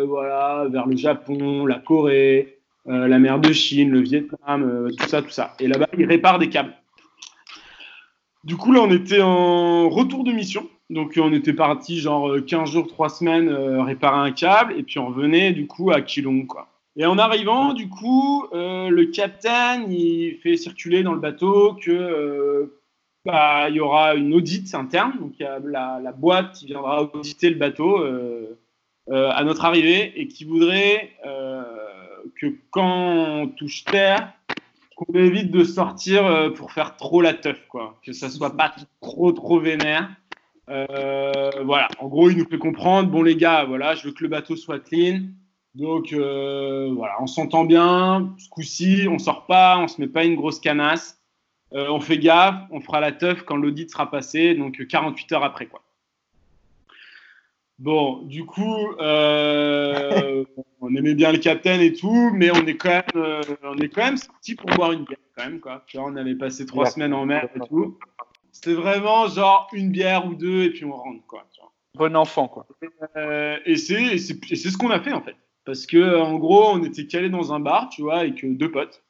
S5: voilà, vers le Japon, la Corée, la mer de Chine, le Vietnam, tout ça, tout ça. Et là-bas, il répare des câbles. Du coup, là, on était en retour de mission. Donc, on était parti genre euh, 15 jours, 3 semaines euh, réparer un câble. Et puis, on revenait du coup à Keelung, quoi. Et en arrivant, du coup, euh, le capitaine, il fait circuler dans le bateau que euh, bah, il y aura une audite interne. Donc, il y a la, la boîte qui viendra auditer le bateau euh, euh, à notre arrivée et qui voudrait euh, que quand on touche terre, qu'on évite de sortir euh, pour faire trop la teuf, quoi. Que ça soit pas trop, trop vénère. Euh, voilà, en gros, il nous fait comprendre, bon les gars, voilà, je veux que le bateau soit clean. Donc euh, voilà, on s'entend bien. Ce coup-ci, on sort pas, on se met pas une grosse canasse. On fait gaffe, on fera la teuf quand l'audit sera passé, donc euh, 48 heures après, quoi. Bon, du coup, euh, on aimait bien le capitaine et tout, mais on est quand même, euh, on est quand même sorti pour boire une bière, quand même, quoi. Tu vois, on avait passé trois
S3: Ouais.
S5: semaines en mer et tout. C'était vraiment genre une bière ou deux et puis on rentre, quoi. tu vois.
S4: Bon enfant, quoi.
S5: Euh, et c'est ce qu'on a fait en fait. Parce que euh, en gros, on était calé dans un bar, tu vois, avec deux potes.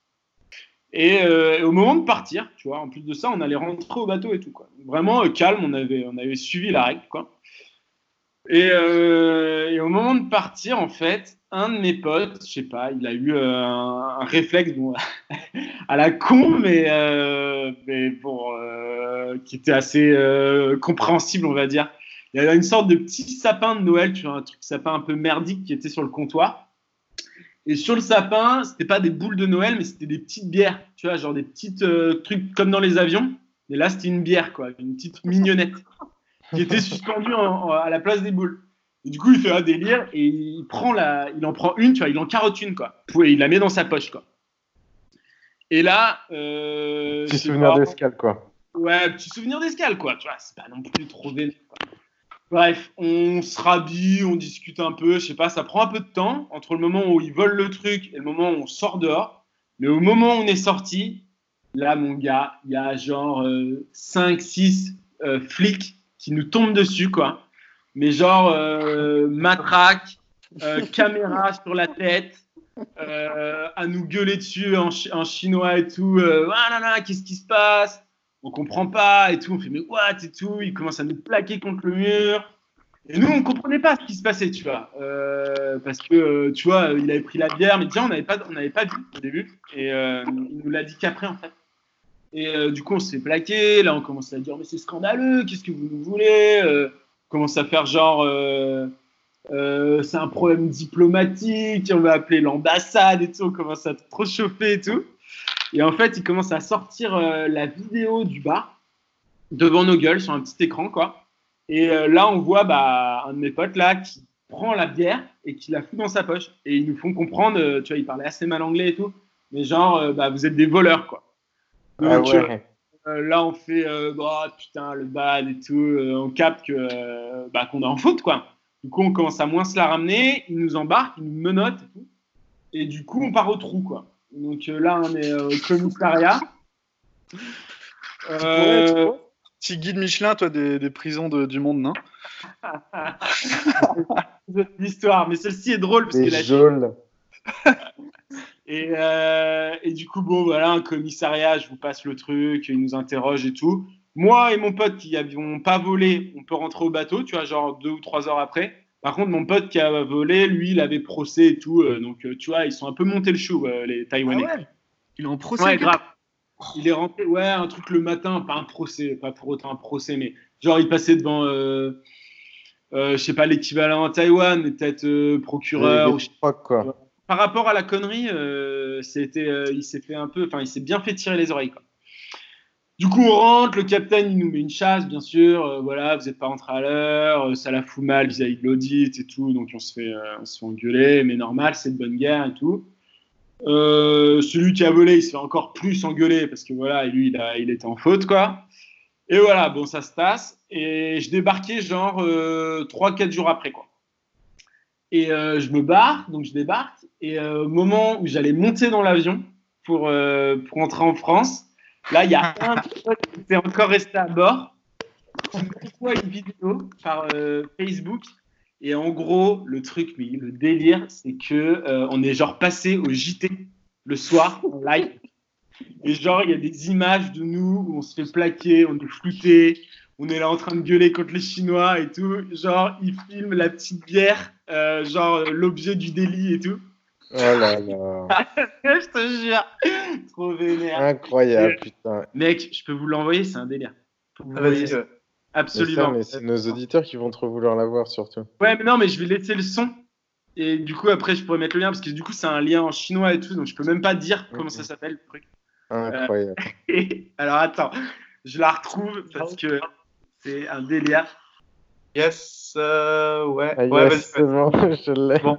S5: Et, euh, et au moment de partir, tu vois, en plus de ça, on allait rentrer au bateau et tout, quoi. Vraiment euh, calme, on avait, on avait suivi la règle, quoi. Et, euh, et au moment de partir, en fait, un de mes potes, je sais pas, il a eu euh, un, réflexe bon, à la con, mais, euh, bon, qui était assez compréhensible, on va dire. Il y avait une sorte de petit sapin de Noël, tu vois, un truc sapin un peu merdique qui était sur le comptoir. Et sur le sapin, c'était pas des boules de Noël, mais c'était des petites bières, tu vois, genre des petites trucs comme dans les avions. Mais là, c'était une bière, quoi, une petite mignonnette qui était en- en- à la place des boules. Et du coup, il fait un délire et il prend la, il en prend une, tu vois, il en carotte une, quoi. Et il la met dans sa poche, quoi. Et là, euh,
S3: Petit souvenir d'escale, quoi.
S5: Ouais, petit souvenir d'escale, quoi. Tu vois, c'est pas non plus trop vénère. Bref, on se rhabille, on discute un peu, je sais pas, ça prend un peu de temps entre le moment où ils volent le truc et le moment où on sort dehors. Mais au moment où on est sorti, là, mon gars, il y a genre 5, 6 flics qui nous tombent dessus, quoi. Mais genre euh, matraque, euh, caméra sur la tête, euh, à nous gueuler dessus en, en chinois et tout. Ah là là, qu'est-ce qui se passe? On comprend pas et tout. On fait mais what? et tout. Ils commencent à nous plaquer contre le mur. Et nous, on comprenait pas ce qui se passait, tu vois. Parce que, tu vois, il avait pris la bière, mais déjà, on n'avait pas, on n'avait pas vu au début. Et il nous l'a dit qu'après, en fait. Et euh, du coup, on s'est plaqué. Là, on commence à dire, mais c'est scandaleux, qu'est-ce que vous nous voulez euh, On commence à faire genre, euh, euh, c'est un problème diplomatique, on va appeler l'ambassade et tout. On commence à trop chauffer et tout. Et en fait, il commence à sortir euh, la vidéo du bar devant nos gueules sur un petit écran, quoi. Et euh, là, on voit bah, un de mes potes là qui prend la bière et qui la fout dans sa poche. Et ils nous font comprendre, euh, tu vois, ils parlaient assez mal anglais et tout, mais genre, euh, bah, vous êtes des voleurs, quoi.
S3: Ah ouais.
S5: euh, là, on fait, euh, bah, putain, le bad et tout, euh, on capte que, euh, bah, qu'on est en faute, quoi. Du coup, on commence à moins se la ramener, ils nous embarquent, ils nous menottent et tout. Et du coup, on part au trou, quoi. Donc euh, là, on est euh, au commissariat. Euh,
S4: Petit guide Michelin, toi, des, des prisons de- du monde, non?
S5: L'histoire, mais celle-ci est drôle parce que la. Et, euh, et du coup, bon, voilà, un commissariat, je vous passe le truc, ils nous interrogent et tout. Moi et mon pote qui n'avions pas volé, on peut rentrer au bateau, tu vois, genre deux ou trois heures après. Par contre, mon pote qui a volé, lui, il avait procès et tout. euh, donc, euh, tu vois, ils sont un peu montés le chou, euh, les Taïwanais.
S10: Ah ouais? Il est en procès.
S5: Ouais, grave. Il est rentré, ouais, un truc le matin, pas un procès, pas pour autant un procès, mais genre il passait devant, euh, euh, je sais pas l'équivalent en Taïwan, mais peut-être euh, procureur. Ou
S3: quoi.
S5: Par rapport à la connerie, euh, c'était, euh, il s'est fait un peu, enfin il s'est bien fait tirer les oreilles. Quoi. Du coup, on rentre, le capitaine il nous met une chasse, bien sûr. euh, voilà, vous n'êtes pas rentré à l'heure, ça la fout mal vis-à-vis de l'audit et tout, donc on se fait, on se fait engueuler, mais normal, c'est de bonne guerre et tout. Celui qui a volé, il se fait encore plus engueuler parce que voilà, lui, il, a, il était en faute, quoi. Et voilà, bon, ça se tasse. Et je débarquais genre 3-4 jours après, quoi. Et je me barre, donc je débarque. Et euh, au moment où j'allais monter dans l'avion pour, euh, pour entrer en France, là, il y a un pote qui était encore resté à bord. m'envoie une vidéo par euh, Facebook. Et en gros, le truc, mais le délire, c'est que euh, on est genre passé au JT le soir en live. Et genre, il y a des images de nous où on se fait plaquer, on est flouté, on est là en train de gueuler contre les Chinois et tout. Genre, ils filment la petite bière, euh, genre l'objet du délit et tout.
S3: Oh là là.
S5: je te jure, trop vénère.
S3: Incroyable, putain.
S5: Mec, je peux vous l'envoyer, c'est un délire. Faut que vous
S4: Ah, vas-y, ouais.
S5: Absolument.
S3: Mais, ça, mais c'est nos auditeurs qui vont trop vouloir l'avoir, surtout.
S5: Ouais, mais non, mais je vais laisser le son. Et du coup, après, je pourrais mettre le lien parce que du coup, c'est un lien en chinois et tout, donc je peux même pas dire comment ça s'appelle le truc.
S3: Incroyable.
S5: Et- Alors attends, je la retrouve parce que c'est un délire.
S4: Yes, euh, ouais.
S3: Ah,
S4: ouais,
S3: yes,
S4: vas-y,
S3: c'est bon, je l'ai.
S5: Bon.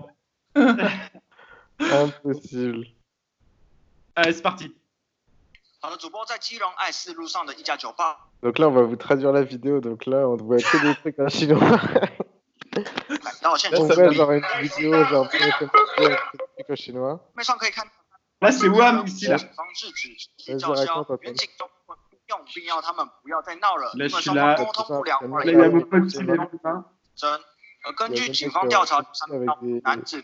S3: Impossible.
S5: Allez, c'est parti.
S16: 好的，主播在基隆爱市路上的一家酒吧，
S3: Donc là, on va vous traduire la vidéo. Donc là, on voit que des trucs en chinois.
S16: 来到现
S3: on
S16: 场。
S3: voit genre une vidéo, genre comme ça, avec des trucs en chinois.
S16: 面上可以看
S5: Là, c'est WAM ici, là.
S16: 警方制止集体
S3: Vas-y,
S16: 叫嚣
S3: raconte,，
S16: 原警都用并要他们不要再闹了，
S5: Là,
S16: 因
S5: je
S16: 为
S5: suis
S16: 双方
S5: là.
S16: 沟通不良，后
S5: Là,
S16: 来
S5: il y a mon pote qui est là.
S16: 争。而根
S3: Il y a
S16: 据
S3: même
S16: 警
S3: mec,
S16: 方
S3: euh,
S16: 调查，
S3: avec des,
S16: 男子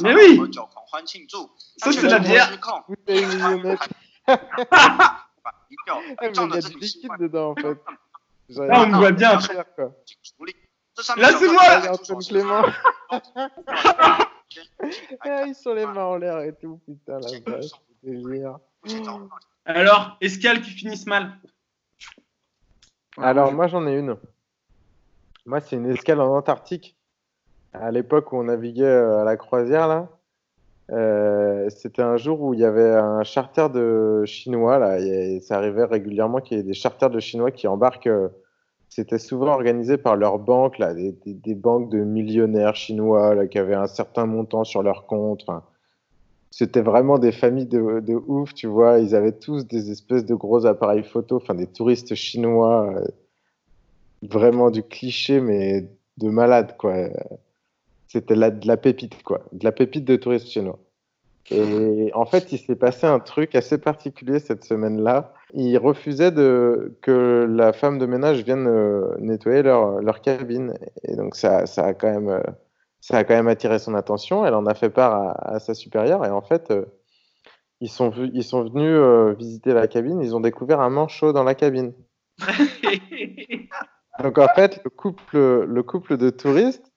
S5: mais oui. Ça, c'est la bière.
S3: Eh, il y a du liquide dedans.
S5: Là, on voit bien moi.
S3: Eh, ils sont les mains en l'air et tout, putain, la vache.
S5: Alors, escale qui finissent mal.
S3: Alors, moi, j'en ai une. Moi, c'est une escale en Antarctique. À l'époque où on naviguait euh, à la croisière, là, euh, c'était un jour où il y avait un charter de Chinois. Là, ça arrivait régulièrement qu'il y ait des charters de Chinois qui embarquent. euh, c'était souvent organisé par leurs banques, là, des, banques de millionnaires chinois là, qui avaient un certain montant sur leur compte. Enfin, c'était vraiment des familles de, ouf, tu vois. Ils avaient tous des espèces de gros appareils photo, enfin des touristes chinois, vraiment du cliché, mais de malade, quoi. C'était la- de la pépite, quoi. De la pépite de touristes chinois. Et en fait, il s'est passé un truc assez particulier cette semaine-là. Ils refusaient que la femme de ménage vienne euh, nettoyer leur, leur cabine. Et donc, ça, ça, a quand même, euh, ça a quand même attiré son attention. Elle en a fait part à, sa supérieure. Et en fait, euh, ils, sont, venus visiter la cabine. Ils ont découvert un manchot dans la cabine. Donc, en fait, le couple, le couple de touristes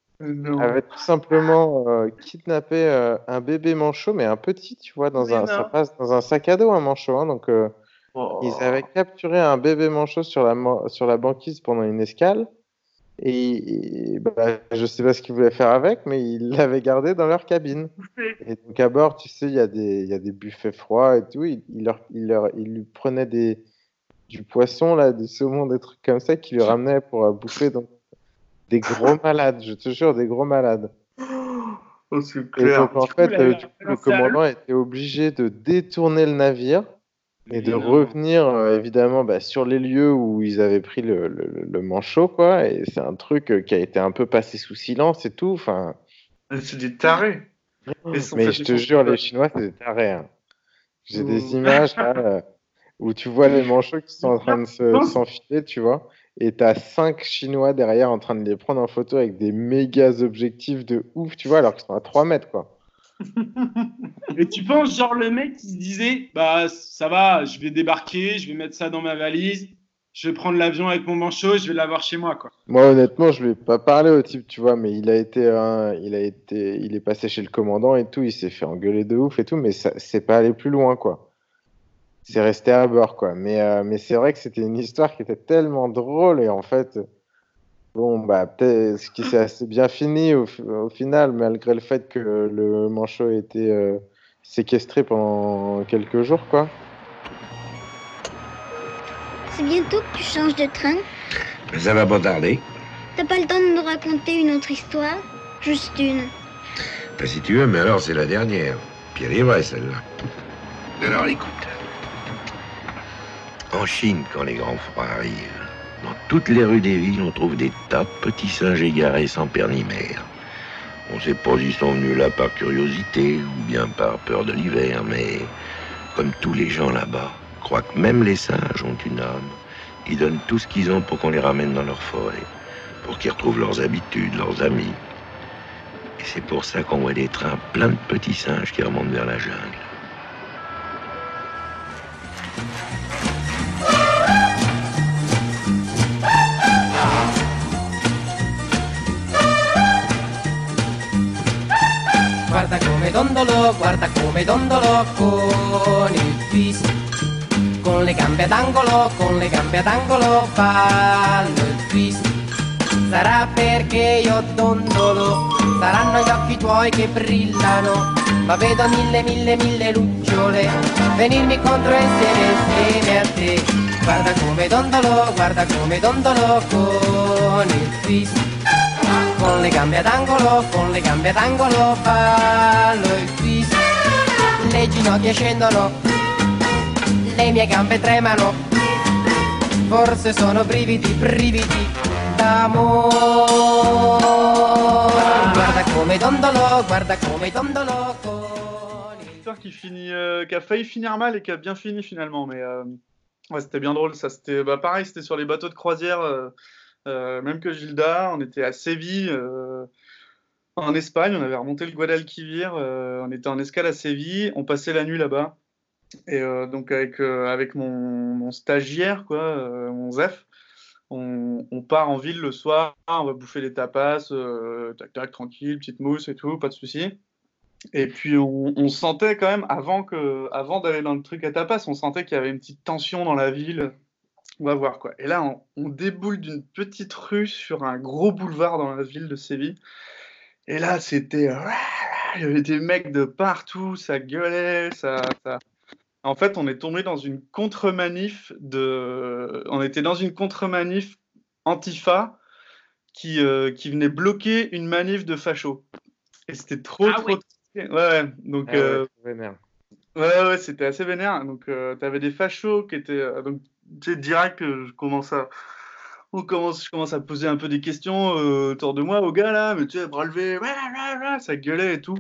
S3: avait tout simplement euh, kidnappé euh, un bébé manchot, mais un petit, tu vois, dans
S5: Mais
S3: un, ça
S5: non.
S3: passe dans un sac à dos, un manchot. hein, donc, euh, ils avaient capturé un bébé manchot sur la, sur la banquise pendant une escale. Et, et, bah, je sais pas ce qu'ils voulaient faire avec, mais ils l'avaient gardé dans leur cabine. Et donc à bord, tu sais, il y a des, il y a des buffets froids et tout. Ils, leur, ils leur, ils lui prenaient des, du poisson, là, du saumon, des trucs comme ça, qu'ils lui ramenaient pour euh, bouffer. Donc, des gros malades, je te jure, des gros malades.
S4: Oh, c'est
S3: Et
S4: clair.
S3: donc, en fait, euh,
S5: la
S3: du coup, le commandant était obligé de détourner le navire et de revenir, euh, évidemment, bah, sur les lieux où ils avaient pris le, le, manchot, quoi. Et c'est un truc euh, qui a été un peu passé sous silence et tout. Enfin,
S4: C'est des tarés.
S3: Mais je te jure, les Chinois, c'est des tarés. hein. J'ai des images là, euh, où tu vois les manchots qui sont en train de se- s'enfiler, tu vois. Et t'as cinq Chinois derrière en train de les prendre en photo avec des méga objectifs de ouf, tu vois, alors qu'ils sont à 3 mètres, quoi.
S5: Et tu penses, genre, le mec, il se disait, bah, ça va, je vais débarquer, je vais mettre ça dans ma valise, je vais prendre l'avion avec mon manchot, je vais l'avoir chez moi, quoi.
S3: Moi, honnêtement, je lui ai pas parlé au type, tu vois, mais il a été, hein, il a été, il est passé chez le commandant et tout, il s'est fait engueuler de ouf et tout, mais ça, c'est pas allé plus loin, quoi. C'est resté à bord, quoi. Mais, euh, mais c'est vrai que c'était une histoire qui était tellement drôle et en fait, bon, bah, peut-être ce qui s'est assez bien fini au, fi- au final, malgré le fait que le manchot ait été euh, séquestré pendant quelques jours, quoi.
S17: C'est bientôt que tu changes de train.
S18: Mais ça va pas tarder.
S17: T'as pas le temps de nous raconter une autre histoire? Juste une.
S18: Ben, si tu veux, mais alors c'est la dernière. Puis elle est vraie, celle-là. Alors écoute. En Chine, quand les grands froids arrivent, dans toutes les rues des villes, on trouve des tas de petits singes égarés sans père ni mère. On sait pas s'ils sont venus là par curiosité ou bien par peur de l'hiver, mais comme tous les gens là-bas, croient que même les singes ont une âme. Ils donnent tout ce qu'ils ont pour qu'on les ramène dans leur forêt, pour qu'ils retrouvent leurs habitudes, leurs amis. Et c'est pour ça qu'on voit des trains pleins de petits singes qui remontent vers la jungle.
S6: Dondolo, guarda come dondolo con il twist. Con le gambe ad angolo, con le gambe ad angolo fallo il twist. Sarà perché io dondolo, saranno gli occhi tuoi che brillano. Ma vedo mille, mille, mille lucciole venirmi contro insieme, insieme a te. Guarda come dondolo, guarda come dondolo con il twist. Con le gambe ad angolo, con le gambe ad angolo fallo il twist. Le ginocchia scendono, le mie gambe tremano. Forse sono brividi, brividi d'amore. Guarda come dondolo, guarda come dondolo con
S4: qui finit, euh, qui a failli finir mal et qui a bien fini finalement. Mais euh, ouais, c'était bien drôle. Ça, c'était bah, pareil, c'était sur les bateaux de croisière, euh, même que Gilda. On était à Séville, euh, en Espagne. On avait remonté le Guadalquivir. euh, on était en escale à Séville. On passait la nuit là-bas. Et euh, donc avec euh, avec mon, stagiaire, quoi, euh, mon Zef. On, part en ville le soir, on va bouffer des tapas, euh, tac tac, tranquille, petite mousse et tout, pas de souci. Et puis on, on sentait quand même, avant, avant d'aller dans le truc à tapas, on sentait qu'il y avait une petite tension dans la ville. On va voir quoi. Et là, on, on déboule d'une petite rue sur un gros boulevard dans la ville de Séville. Et là, c'était. Il y avait des mecs de partout, ça gueulait, ça. ça- En fait, on est tombé dans une contre-manif de. On était dans une contre-manif Antifa qui, euh, qui venait bloquer une manif de fachos. Et c'était trop,
S5: Ah
S4: trop.
S5: ouais.
S4: Ouais. Donc,
S3: Ah ouais,
S4: euh. Ouais, ouais, c'était assez vénère. Donc, euh, t'avais des fachos qui étaient. euh, donc, tu direct, euh, je commence à. On commence, je commence à poser un peu des questions euh, autour de moi aux gars là, mais tu sais, bras levés, ça gueulait et tout.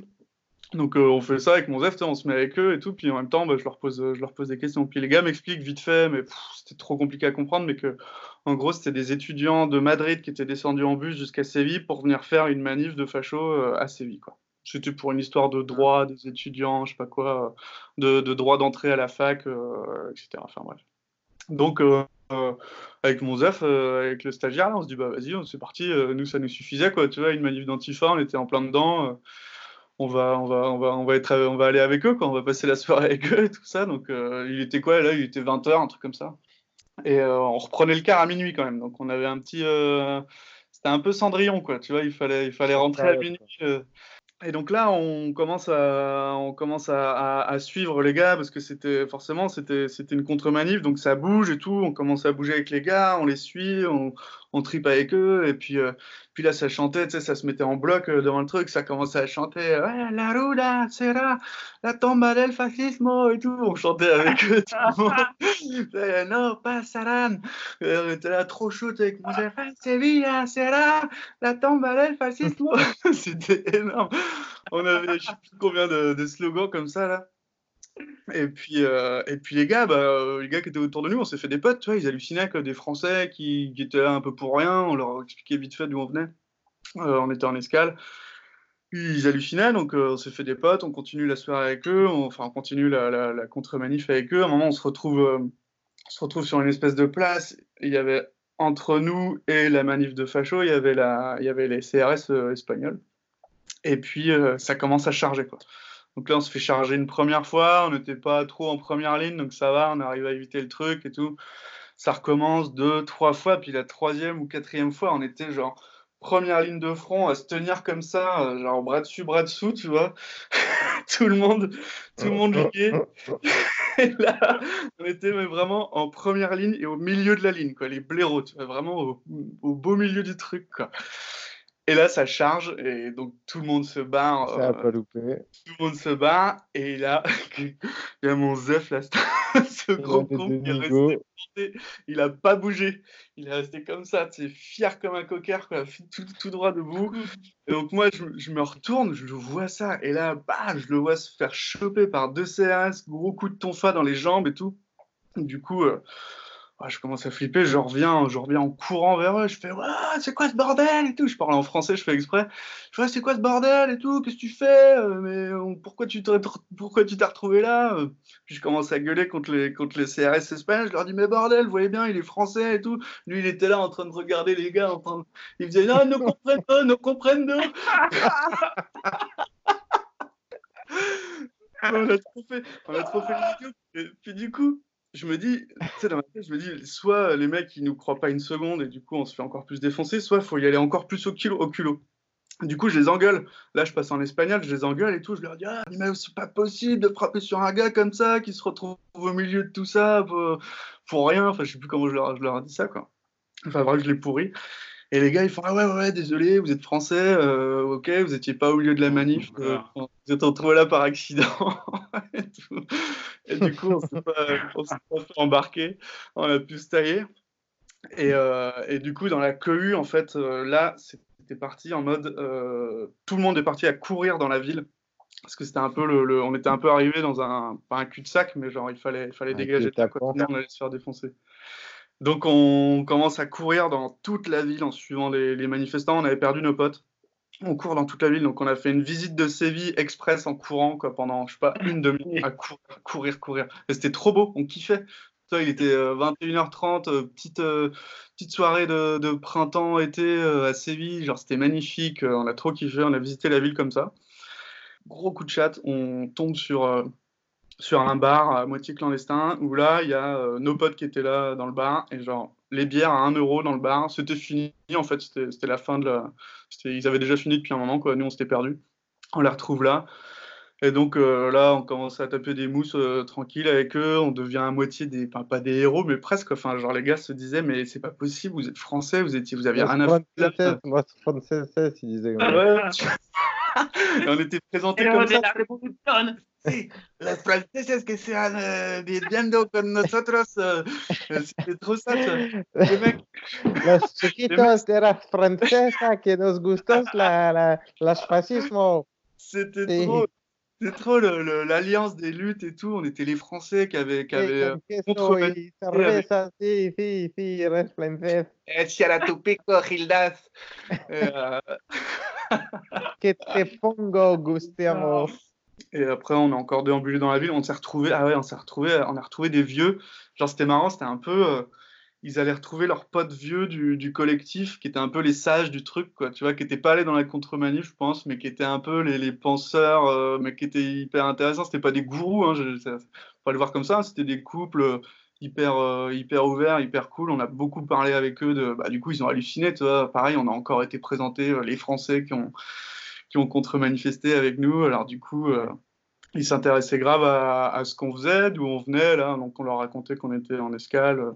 S4: Donc, euh, on fait ça avec mon Zef, sais, on se met avec eux et tout, puis en même temps, bah, je, leur pose, je leur pose des questions. Puis les gars m'expliquent vite fait, mais c'était trop compliqué à comprendre, mais que, en gros, c'était des étudiants de Madrid qui étaient descendus en bus jusqu'à Séville pour venir faire une manif de fachos euh, à Séville, quoi. C'était pour une histoire de droit des étudiants, je sais pas quoi, euh, de, de droit d'entrée à la fac, euh, etc. Enfin bref. Donc, euh, euh, avec mon Zef, euh, avec le stagiaire, là, on se dit, bah vas-y, c'est parti, nous ça nous suffisait, quoi, tu vois, une manif d'antifa, on était en plein dedans, on va, on va, on va, on va être, on va aller avec eux, quoi, on va passer la soirée avec eux et tout ça, donc il était quoi, là, il était 20h, un truc comme ça. Et on reprenait le car à minuit quand même, donc on avait un petit, c'était un peu Cendrillon, quoi, tu vois, il fallait, il fallait rentrer à minuit. euh, et donc là, on commence à, suivre les gars parce que c'était forcément c'était c'était une contre-manif, donc ça bouge et tout. On commence à bouger avec les gars, on les suit, on, on tripe avec eux et puis euh, puis là ça chantait, tu sais, ça se mettait en bloc euh, devant le truc, ça commençait à chanter ouais, la ruda sera la tomba del fascismo et tout. On chantait avec eux. tout le monde. Euh, no pasarán. Euh, On était là trop chaud avec mon Sevilla sera la tomba del fascismo. C'était énorme. On avait je sais plus combien de, de slogans comme ça là. Et puis, euh, et puis les gars, bah, euh, les gars qui étaient autour de nous, on s'est fait des potes, ils hallucinaient que des Français qui, étaient là un peu pour rien, on leur expliquait vite fait d'où on venait. Euh, on était en escale. Ils hallucinaient, donc euh, on s'est fait des potes, on continue la soirée avec eux, enfin on continue la, contre-manif avec eux. À un moment, on se retrouve, sur une espèce de place. Il y avait entre nous et la manif de facho, il y avait, il y avait les CRS espagnols. Et puis, ça commence à charger. Quoi. Donc là, on se fait charger une première fois. On n'était pas trop en première ligne, donc ça va. On arrive à éviter le truc et tout. Ça recommence deux, trois fois. Puis la troisième ou quatrième fois, on était genre première ligne de front à se tenir comme ça, euh, genre bras dessus, bras dessous, tu vois. tout le monde, tout le monde lié. et là, on était vraiment en première ligne et au milieu de la ligne, quoi, les blaireaux, tu vois, vraiment au, au beau milieu du truc, quoi. Et là, ça charge, et donc tout le monde se barre.
S3: Ça a
S4: euh,
S3: pas loupé.
S4: tout le monde se barre, et là, il y a mon Zef, là, ce gros con qui est resté planté. Il a pas bougé. Il est resté comme ça, tu sais, fier comme un coquard, quoi, tout, tout droit debout. Et donc moi, je, je me retourne, je vois ça, et là, bah, je le vois se faire choper par deux CRS, gros coup de tonfa dans les jambes et tout. Du coup, euh, ah, je commence à flipper, je reviens, je reviens en courant vers eux, je fais ouais, c'est quoi ce bordel et tout. Je parle en français, je fais exprès. Je c'est quoi ce bordel et tout, qu'est-ce que tu fais Euh, Mais euh, pourquoi tu t'es pourquoi tu t'es retrouvé là Euh, Puis je commence à gueuler contre les contre les CRS espagnols. Je leur dis mais bordel, vous voyez bien, il est français et tout. Lui, il était là en train de regarder les gars, en train de- il faisait non, ne comprennent ne comprennent on a trop fait, on a trop fait. Et puis du coup, je me dis, dans ma tête, je me dis, soit les mecs, ils nous croient pas une seconde et du coup, on se fait encore plus défoncer, soit il faut y aller encore plus au kilo, au culot. Du coup, je les engueule. Là, je passe en espagnol, je les engueule et tout. Je leur dis, ah, mais c'est pas possible de frapper sur un gars comme ça, qui se retrouve au milieu de tout ça pour, rien. Enfin, je sais plus comment je leur, je ai dit ça, quoi. Enfin, bref, je les pourris. Et les gars, ils font Ah ouais, ouais, désolé, vous êtes français, euh, ok, vous étiez pas au milieu de la manif, euh, vous êtes retrouvés là par accident. et, tout. Et du coup, on s'est pas, fait embarquer, on a pu se tailler. Et, euh, et du coup, dans la cohue, en fait, euh, là, c'était parti en mode euh, tout le monde est parti à courir dans la ville. Parce que c'était un peu le, le- on était un peu arrivé dans un, pas un cul-de-sac, mais genre il fallait, il fallait
S3: Un
S4: dégager de quoi, on allait se faire défoncer. Donc on commence à courir dans toute la ville en suivant les, manifestants. On avait perdu nos potes. On court dans toute la ville. Donc on a fait une visite de Séville express en courant pendant, je sais pas, une demi-heure à courir, courir, courir. Et C'était trop beau. On kiffait. Il était euh, 21h30, euh, petite, euh, petite soirée de, de printemps, été euh, à Séville. Genre c'était magnifique. euh, on a trop kiffé. On a visité la ville comme ça. Gros coup de chat. On tombe sur. Sur un bar à moitié clandestin où là il y a euh, nos potes qui étaient là dans le bar et genre les bières à 1 euro dans le bar c'était fini en fait c'était c'était la fin de la c'était- ils avaient déjà fini depuis un moment quoi nous on s'était perdus on les retrouve là et donc euh, là on commence à taper des mousses euh, tranquilles avec eux on devient à moitié des enfin, pas des héros mais presque enfin genre les gars se disaient mais c'est pas possible vous êtes français vous étiez vous aviez rien à là.
S3: Moi, 36, il disait.
S4: Ah ouais. Et on était présentés comme ça Sí, los franceses que sean eh, viviendo con nosotros, eh, eh, vois. Les mecs,
S3: Los chiquitos de la francesa que nos gustos la, la, los fascismo.
S4: C'était
S3: Sí.
S4: trop, trop l'alliance des luttes et tout. On était les Français qui avaient, qui
S3: Sí,
S4: avaient
S3: con queso
S4: contrebalancé
S3: y
S4: avec-
S3: cerveza, sí, sí, sí,
S4: tu pico, Gildas. Et, euh,
S3: Que te pongo, Gustiamo.
S4: Et après, on a encore déambulé dans la ville. On s'est retrouvé. Ah ouais, on s'est retrouvé. On a retrouvé des vieux. Genre, c'était marrant. C'était un peu. euh, ils allaient retrouver leurs potes vieux du, collectif, qui étaient un peu les sages du truc, quoi. Tu vois, qui n'étaient pas allés dans la contre-manif, je pense, mais qui étaient un peu les, penseurs, euh, mais qui étaient hyper intéressants. C'était pas des gourous, hein. Je, faut pas le voir comme ça. hein. C'était des couples euh, hyper, euh, hyper ouverts, hyper cool. On a beaucoup parlé avec eux. Bah, du coup, ils ont halluciné. Tu vois. Pareil, on a encore été présentés les Français qui ont qui ont contre-manifesté avec nous. Alors du coup, euh, ils s'intéressaient grave à, à ce qu'on faisait, d'où on venait là. Donc on leur racontait qu'on était en escale euh,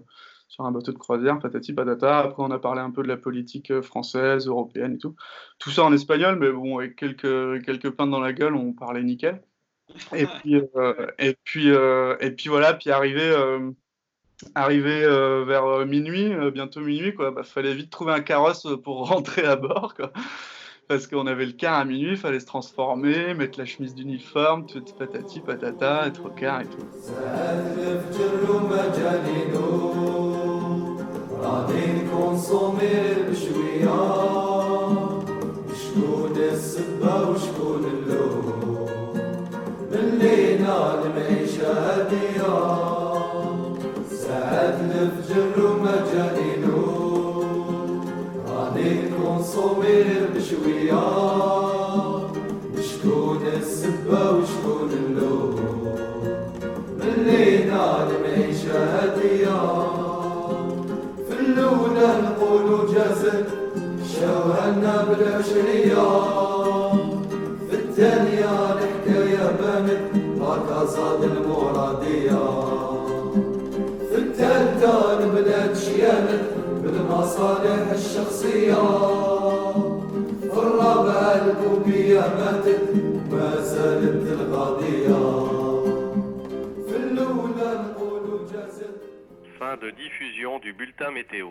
S4: sur un bateau de croisière, patati patata. Après on a parlé un peu de la politique euh, française, européenne et tout. Tout ça en espagnol, mais bon, avec quelques quelques pintes dans la gueule, on parlait nickel. Et puis euh, et puis et puis voilà, puis arrivé. Arrivé euh, vers euh, minuit, euh, bientôt minuit, quoi, bah, fallait vite trouver un carrosse pour rentrer à bord, quoi parce qu'on avait le car à minuit, il fallait se transformer, mettre la chemise d'uniforme, tout patati patata, être au car et tout.
S19: بعدين كونسومير بشوية نكونسومي بشوية. شكون السبة وشكون اللون ملي نعلم عيشة هادية. في الأولى نقولوا جازت شوهنا بالعشرية. في الثانية الحكاية بانت هكا زاد المرادية. في الثالثة البلاد شيانت بالمصالح الشخصية. في الرابعة الكوبية ماتت ما زالت القضية في الأولى نقولوا جازت
S1: Fin de diffusion du bulletin météo.